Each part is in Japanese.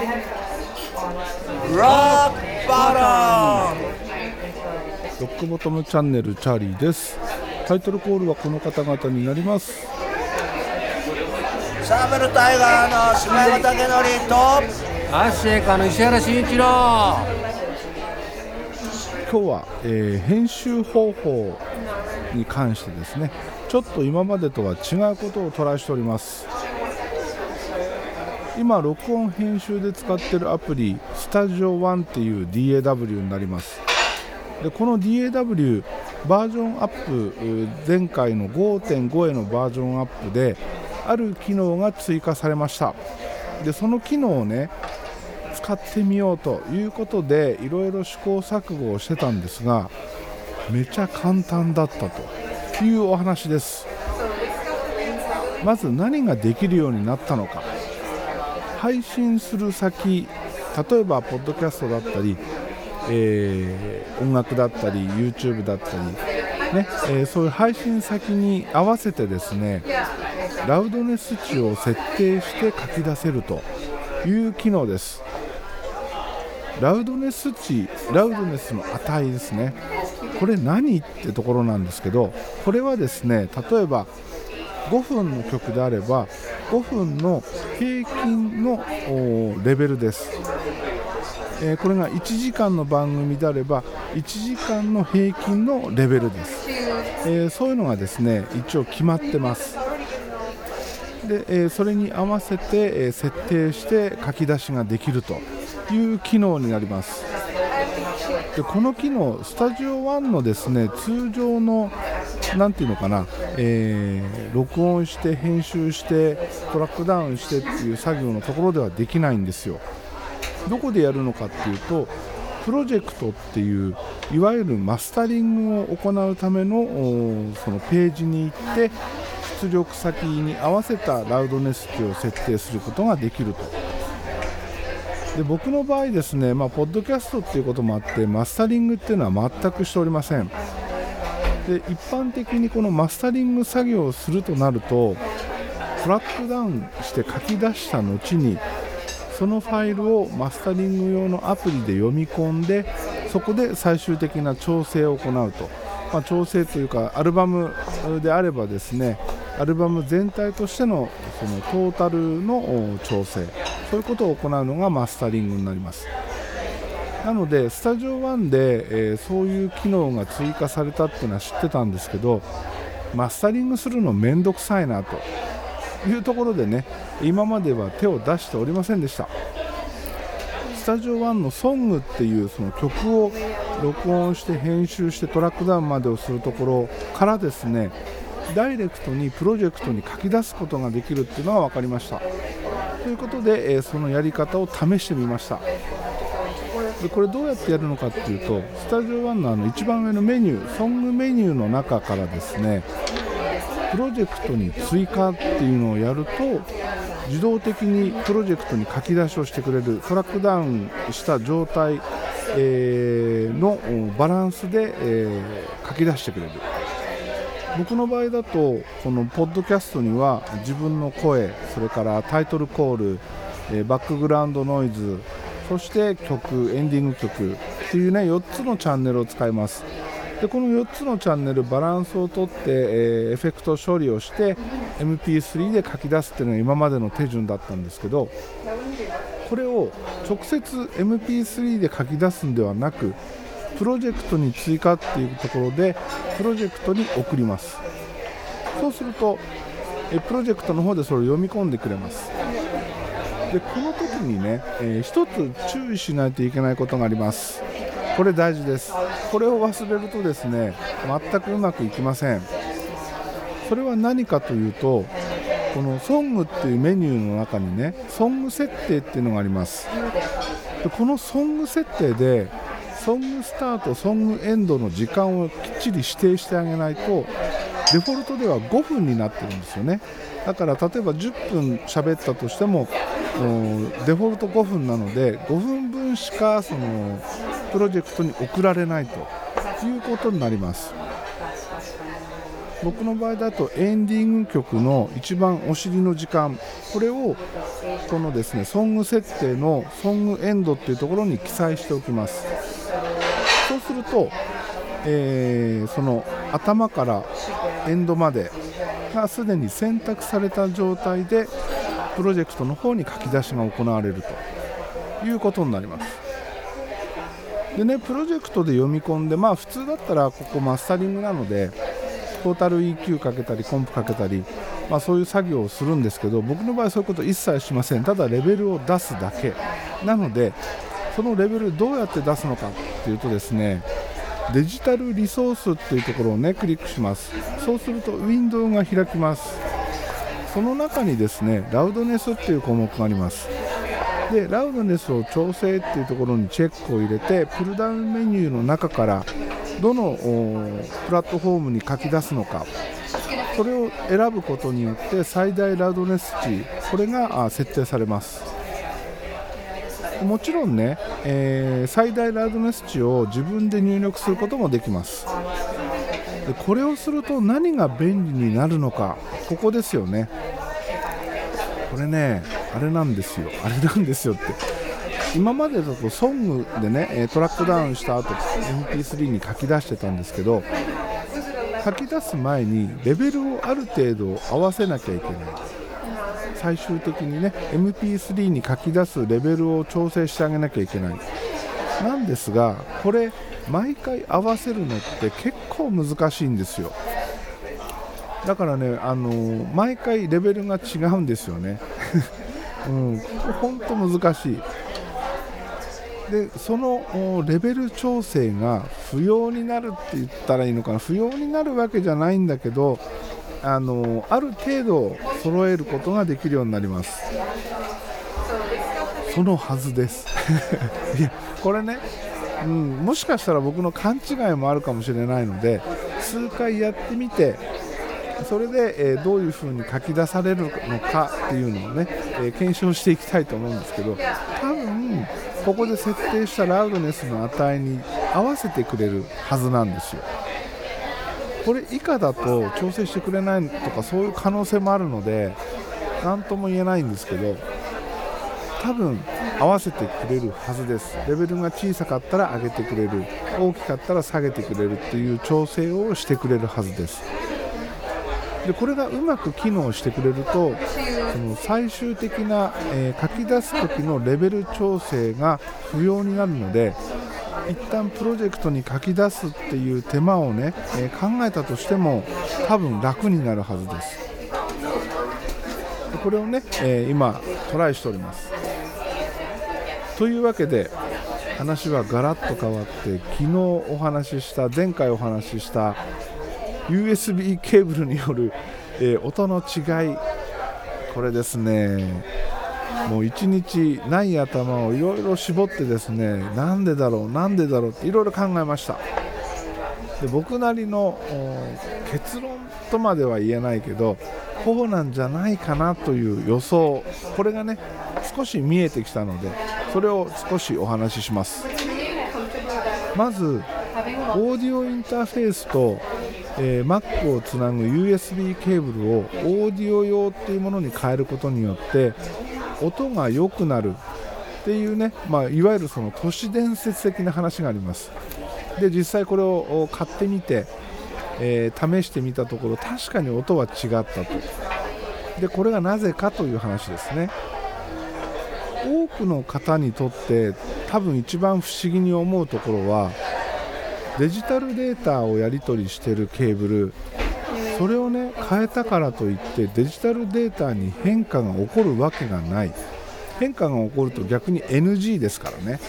ロックバロックボトムチャンネルチャーリーです。タイトルコールはこの方々になります。サーベルタイガーの島山武則とアッシェイカの石原慎一郎。今日は、えー編集方法に関してですねちょっと今までとは違うことをトライしております今録音編集で使ってるアプリスタジオ1っていう DAW になります。でこの DAW バージョンアップ前回の5.5へのバージョンアップである機能が追加されました。でその機能をね使ってみようということでいろいろ試行錯誤をしてたんですがめちゃ簡単だったというお話です。まず何ができるようになったのか。配信する先例えばポッドキャストだったり、えー音楽だったり YouTube だったり、ねえーそういう配信先に合わせてですねラウドネス値を設定して書き出せるという機能です。ラウドネス値ラウドネスの値ですね。これ何ってところなんですけどこれはですね例えば5分の曲であれば5分の平均のレベルです、えーこれが1時間の番組であれば1時間の平均のレベルです、えーそういうのがですね一応決まってます。で、えそれに合わせて、え設定して書き出しができるという機能になります。でこの機能スタジオ1のですね通常のなんていうのかな、えー録音して編集してトラックダウンしてっていう作業のところではできないんですよ。どこでやるのかっていうとプロジェクトっていういわゆるマスタリングを行うためのそのページに行って出力先に合わせたラウドネス値を設定することができると。で僕の場合ですね、まあ、ポッドキャストっていうこともあってマスタリングっていうのは全くしておりません。で一般的にこのマスタリング作業をするとなるとトラックダウンして書き出した後にそのファイルをマスタリング用のアプリで読み込んでそこで最終的な調整を行うと、まあ、調整というかアルバムであればですねアルバム全体としてのそのトータルの調整そういうことを行うのがマスタリングになります。なのでスタジオ1で、えーそういう機能が追加されたっていうのは知ってたんですけどマスタリングするのめんどくさいなというところでね今までは手を出しておりませんでした。スタジオ1のソングっていうその曲を録音して編集してトラックダウンまでをするところからですねダイレクトにプロジェクトに書き出すことができるっていうのが分かりました。ということで、えーそのやり方を試してみました。でこれどうやってやるのかっていうとスタジオ1のあの一番上のメニューソングメニューの中からですねプロジェクトに追加っていうのをやると自動的にプロジェクトに書き出しをしてくれるトラックダウンした状態、えーのバランスで、えー書き出してくれる。僕の場合だとこのポッドキャストには自分の声それからタイトルコール、えーバックグラウンドノイズそして曲エンディング曲っていうね4つのチャンネルを使います。でこの4つのチャンネルバランスをとって、えーエフェクト処理をして MP3 で書き出すっていうのが今までの手順だったんですけどこれを直接 MP3 で書き出すんではなくプロジェクトに追加っていうところでプロジェクトに送ります。そうするとえプロジェクトの方でそれを読み込んでくれます。でこの時にね、えー一つ注意しないといけないことがあります。これ大事です。これを忘れるとですね全くうまくいきません。それは何かというとこのソングっていうメニューの中にねソング設定っていうのがあります。でこのソング設定でソングスタートソングエンドの時間をきっちり指定してあげないとデフォルトでは5分になってるんですよね。だから例えば10分喋ったとしてもデフォルト5分なので5分分しかそのプロジェクトに送られないということになります。僕の場合だとエンディング曲の一番お尻の時間これをこのですねソング設定のソングエンドっていうところに記載しておきます。そうすると、えーその頭からエンドまでがすでに選択された状態でプロジェクトの方に書き出しが行われるということになります。でねプロジェクトで読み込んでまあ普通だったらここマスタリングなのでトータル EQ かけたりコンプかけたり、まあ、そういう作業をするんですけど僕の場合そういうこと一切しません。ただレベルを出すだけ。なのでそのレベルどうやって出すのかっていうとですねデジタルリソースっていうところをねクリックします。そうするとウィンドウが開きます。その中にですねラウドネスっていう項目があります。でラウドネスを調整っていうところにチェックを入れてプルダウンメニューの中からどのプラットフォームに書き出すのかそれを選ぶことによって最大ラウドネス値これが設定されます。もちろんね、えー最大ラウドネス値を自分で入力することもできます。でこれをすると何が便利になるのかここですよね。これねあれなんですよ。あれなんですよって。今までだとソングでねトラックダウンした後 MP3 に書き出してたんですけど書き出す前にレベルをある程度合わせなきゃいけない。最終的にね MP3 に書き出すレベルを調整してあげなきゃいけない。なんですがこれ毎回合わせるのって結構難しいんですよ。だからねあのー毎回レベルが違うんですよね。うん。本当難しい。でそのレベル調整が不要になるって言ったらいいのかな。不要になるわけじゃないんだけどあのある程度揃えることができるようになります。そのはずです。いやこれね、うん、もしかしたら僕の勘違いもあるかもしれないので数回やってみてそれで、えーどういう風に書き出されるのかっていうのをね、えー検証していきたいと思うんですけど多分ここで設定したラウドネスの値に合わせてくれるはずなんですよ。これ以下だと調整してくれないとかそういう可能性もあるので何とも言えないんですけど多分合わせてくれるはずです。レベルが小さかったら上げてくれる。大きかったら下げてくれるっていう調整をしてくれるはずです。でこれがうまく機能してくれるとその最終的な、えー書き出す時のレベル調整が不要になるので一旦プロジェクトに書き出すっていう手間をね、えー考えたとしても多分楽になるはずです。これをね、えー今トライしております。というわけで話はガラッと変わって昨日お話しした前回お話しした USB ケーブルによる、えー音の違い。これですねもう一日ない頭をいろいろ絞ってですねなんでだろうなんでだろうっていろいろ考えました。で僕なりの結論とまでは言えないけどこうなんじゃないかなという予想。これがね少し見えてきたのでそれを少しお話しします。まずオーディオインターフェースと、えー Mac をつなぐ USB ケーブルをオーディオ用っていうものに変えることによって音が良くなるっていうね、まあ、いわゆるその都市伝説的な話があります。で実際これを買ってみて、えー試してみたところ確かに音は違ったと。でこれがなぜかという話ですね。多くの方にとって多分一番不思議に思うところはデジタルデータをやり取りしているケーブル。それをね変えたからといってデジタルデータに変化が起こるわけがない。変化が起こると逆に NG ですからね。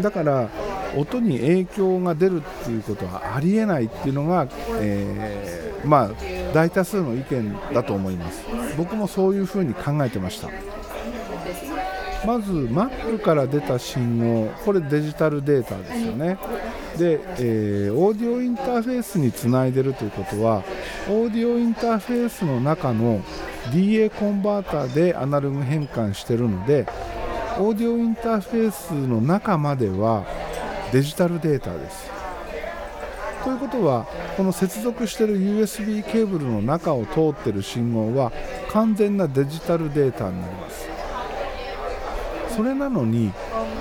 だから音に影響が出るっていうことはありえないっていうのが、えーまあ大多数の意見だと思います。僕もそういうふうに考えてました。まず Mac から出た信号これデジタルデータですよね。で、えーオーディオインターフェースにつないでるということはオーディオインターフェースの中の DA コンバーターでアナログ変換してるのでオーディオインターフェースの中まではデジタルデータです。ということはこの接続してる USB ケーブルの中を通ってる信号は完全なデジタルデータになります。それなのに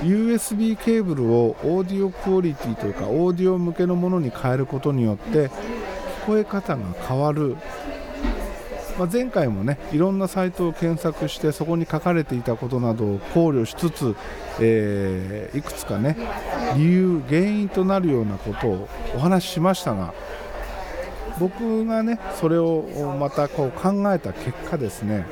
USB ケーブルをオーディオクオリティというかオーディオ向けのものに変えることによって聞こえ方が変わる。まあ、前回もねいろんなサイトを検索してそこに書かれていたことなどを考慮しつつ、えー、いくつかね理由原因となるようなことをお話ししましたが僕がねそれをまたこう考えた結果ですね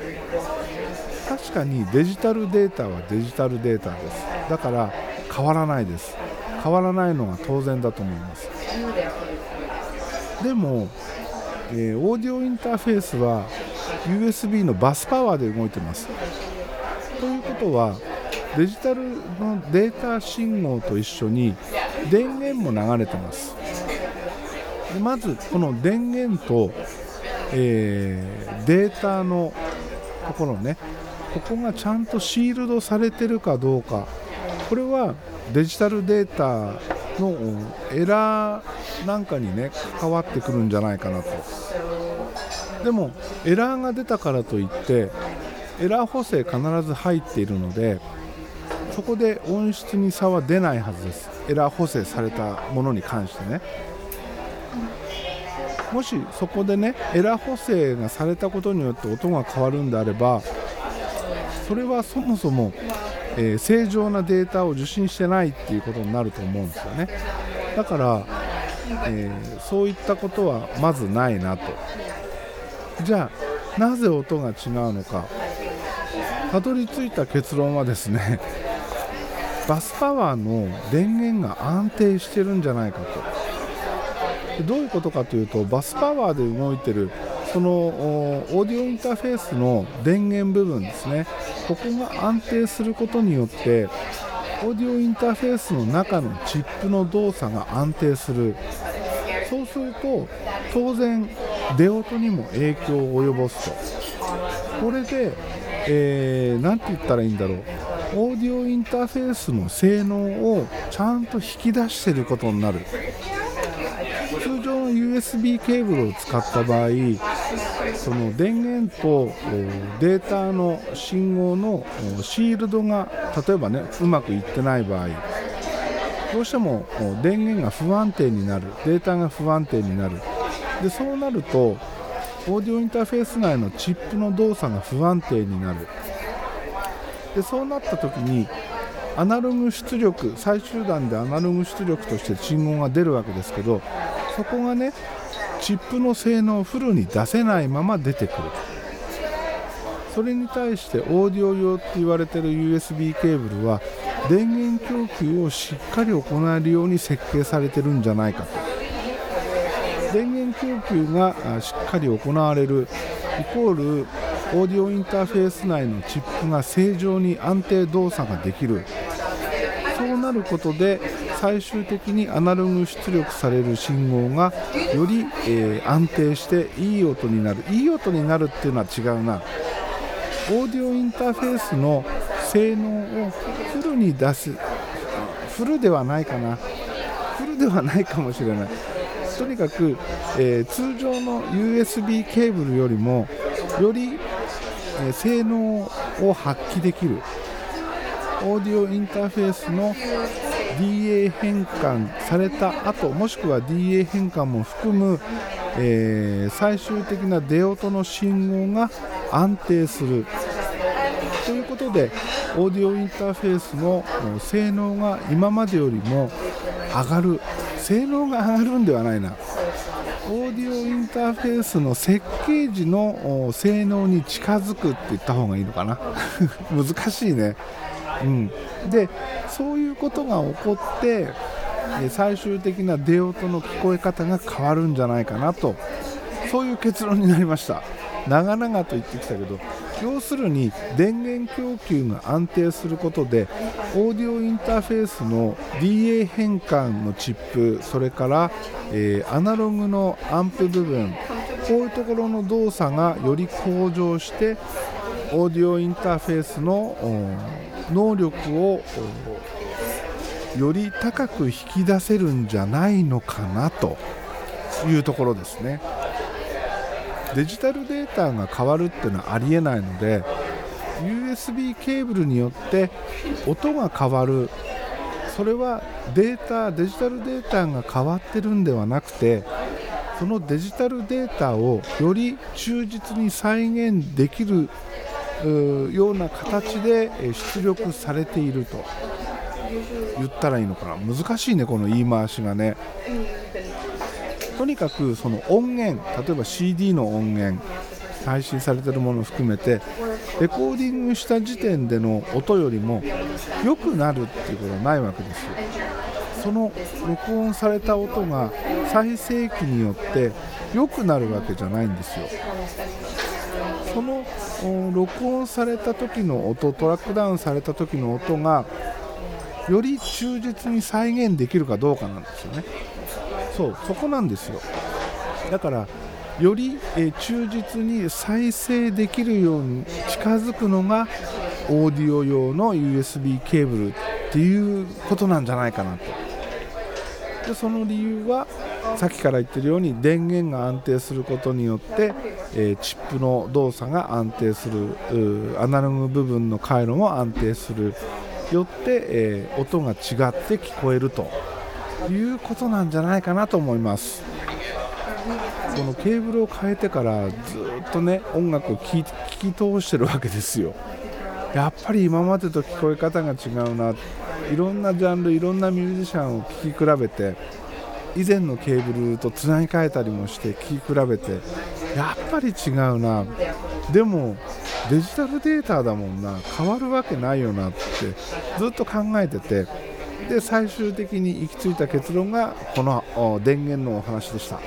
確かにデジタルデータはデジタルデータです。だから変わらないです。変わらないのが当然だと思います。でもえー、オーディオインターフェースは USB のバスパワーで動いてます。ということはデジタルのデータ信号と一緒に電源も流れてます。でまずこの電源と、えー、データのところねここがちゃんとシールドされてるかどうか。これはデジタルデータのエラーなんかにね関わってくるんじゃないかなと。でもエラーが出たからといってエラー補正必ず入っているのでそこで音質に差は出ないはずです。エラー補正されたものに関してね。もしそこでねエラー補正がされたことによって音が変わるんであればそれはそもそも、えー、正常なデータを受信してないっていうことになると思うんですよね。だから、えー、そういったことはまずないなと。じゃあなぜ音が違うのか。たどり着いた結論はですね バスパワーの電源が安定してるんじゃないかと。どういうことかというとバスパワーで動いてるそのオーディオインターフェースの電源部分ですね。ここが安定することによってオーディオインターフェースの中のチップの動作が安定する。そうすると当然出音にも影響を及ぼすと。これで何、えー、て言ったらいいんだろう。オーディオインターフェースの性能をちゃんと引き出してることになる。通常の USB ケーブルを使った場合その電源とデータの信号のシールドが例えばねうまくいってない場合どうしても電源が不安定になるデータが不安定になる。でそうなるとオーディオインターフェース内のチップの動作が不安定になる。でそうなった時にアナログ出力最終段でアナログ出力として信号が出るわけですけどそこがねチップの性能をフルに出せないまま出てくる。それに対してオーディオ用って言われてる USB ケーブルは電源供給をしっかり行えるように設計されてるんじゃないかと。電源供給がしっかり行われる。イコールオーディオインターフェース内のチップが正常に安定動作ができる。そうなることで最終的にアナログ出力される信号がより、えー、安定していい音になる。いい音になるっていうのは違うな。オーディオインターフェースの性能をフルに出す。フルではないかな。フルではないかもしれない。とにかく、えー、通常の USB ケーブルよりもより、えー、性能を発揮できる。オーディオインターフェースの DA 変換された後もしくは DA 変換も含む、えー、最終的な出音の信号が安定する。ということでオーディオインターフェースの性能が今までよりも上がる。性能が上がるんではないな。オーディオインターフェースの設計時の性能に近づくって言った方がいいのかな。難しいね、うん、でそういうことが起こって最終的な出音の聞こえ方が変わるんじゃないかなと。そういう結論になりました。長々と言ってきたけど要するに電源供給が安定することでオーディオインターフェースの DA 変換のチップそれから、えー、アナログのアンプ部分こういうところの動作がより向上してオーディオインターフェースの能力をより高く引き出せるんじゃないのかなというところですね。デジタルデータが変わるっていうのはありえないので USB ケーブルによって音が変わる。それはデータデジタルデータが変わってるんではなくてそのデジタルデータをより忠実に再現できるような形で出力されていると言ったらいいのかな。難しいねこの言い回しがね。とにかくその音源例えば CD の音源配信されてるものを含めてレコーディングした時点での音よりも良くなるっていうことはないわけですよ。その録音された音が再生機によって良くなるわけじゃないんですよ。その録音された時の音トラックダウンされた時の音がより忠実に再現できるかどうかなんですよね。そうそこなんですよ。だからより、え忠実に再生できるように近づくのがオーディオ用の USB ケーブルっていうことなんじゃないかなと。でその理由はさっきから言ってるように電源が安定することによって、え、チップの動作が安定するアナログ部分の回路も安定するよって、え、音が違って聞こえるということなんじゃないかなと思います。このケーブルを変えてからずっとね音楽を聴き通してるわけですよ。やっぱり今までと聞こえ方が違うな。いろんなジャンルいろんなミュージシャンを聴き比べて以前のケーブルとつなぎ替えたりもして聴き比べてやっぱり違うな。でもデジタルデータだもんな。変わるわけないよなってずっと考えてて。で最終的に行き着いた結論がこの電源のお話でした。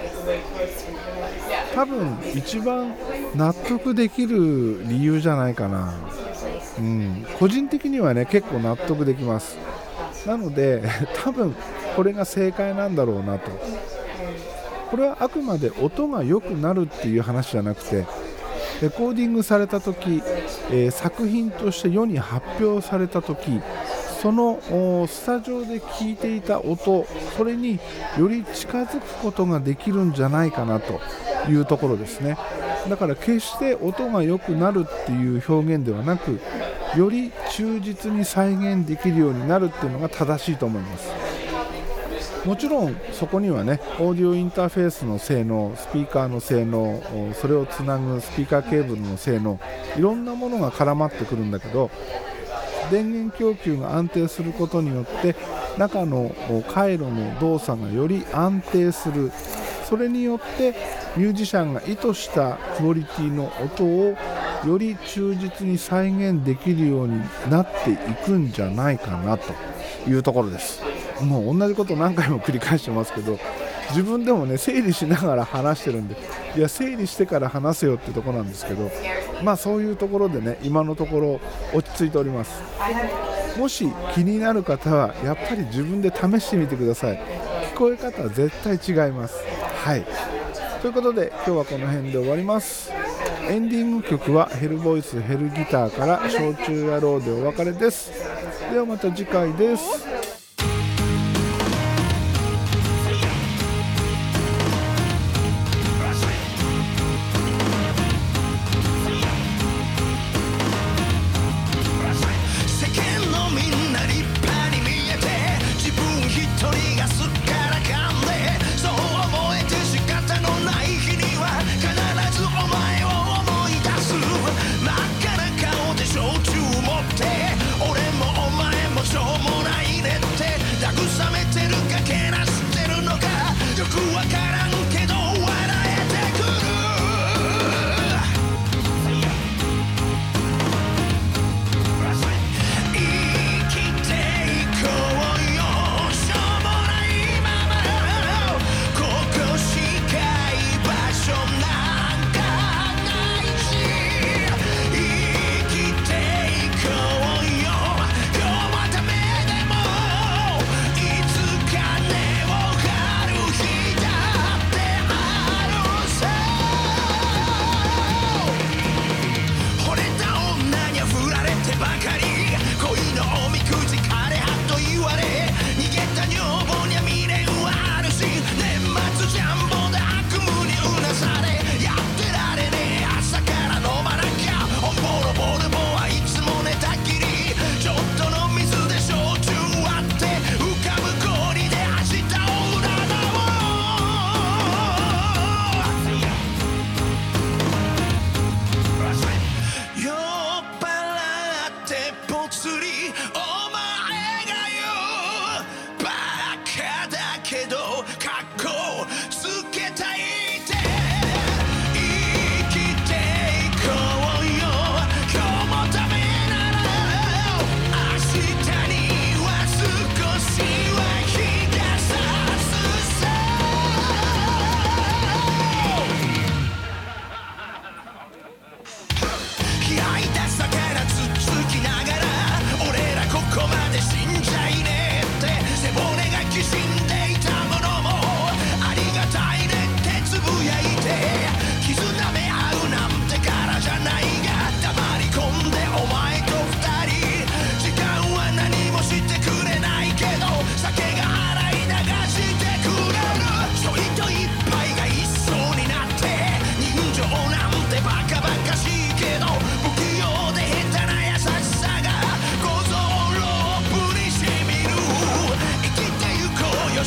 多分一番納得できる理由じゃないかな、うん、個人的にはね結構納得できます。なので 多分これが正解なんだろうなと。これはあくまで音が良くなるっていう話じゃなくてレコーディングされた時、えー、作品として世に発表された時そのスタジオで聞いていた音それにより近づくことができるんじゃないかなというところですね。だから決して音が良くなるっていう表現ではなくより忠実に再現できるようになるっていうのが正しいと思います。もちろんそこにはねオーディオインターフェースの性能スピーカーの性能それをつなぐスピーカーケーブルの性能いろんなものが絡まってくるんだけど電源供給が安定することによって中の回路の動作がより安定する。それによってミュージシャンが意図したクオリティの音をより忠実に再現できるようになっていくんじゃないかなというところです。もう同じこと何回も繰り返してますけど自分でもね整理しながら話してるんでいや整理してから話せよってとこなんですけどまあそういうところでね今のところ落ち着いております。もし気になる方はやっぱり自分で試してみてください。聞こえ方は絶対違います。はい。ということで今日はこの辺で終わります。エンディング曲はヘルボイスヘルギターから「焼酎野郎」でお別れです。ではまた次回です。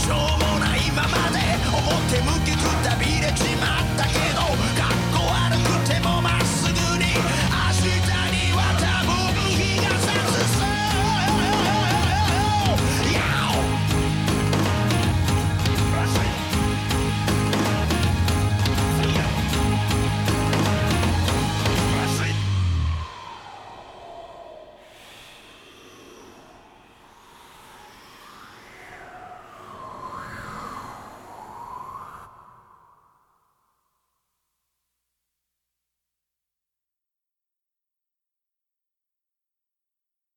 しょうもないままで表向きくたび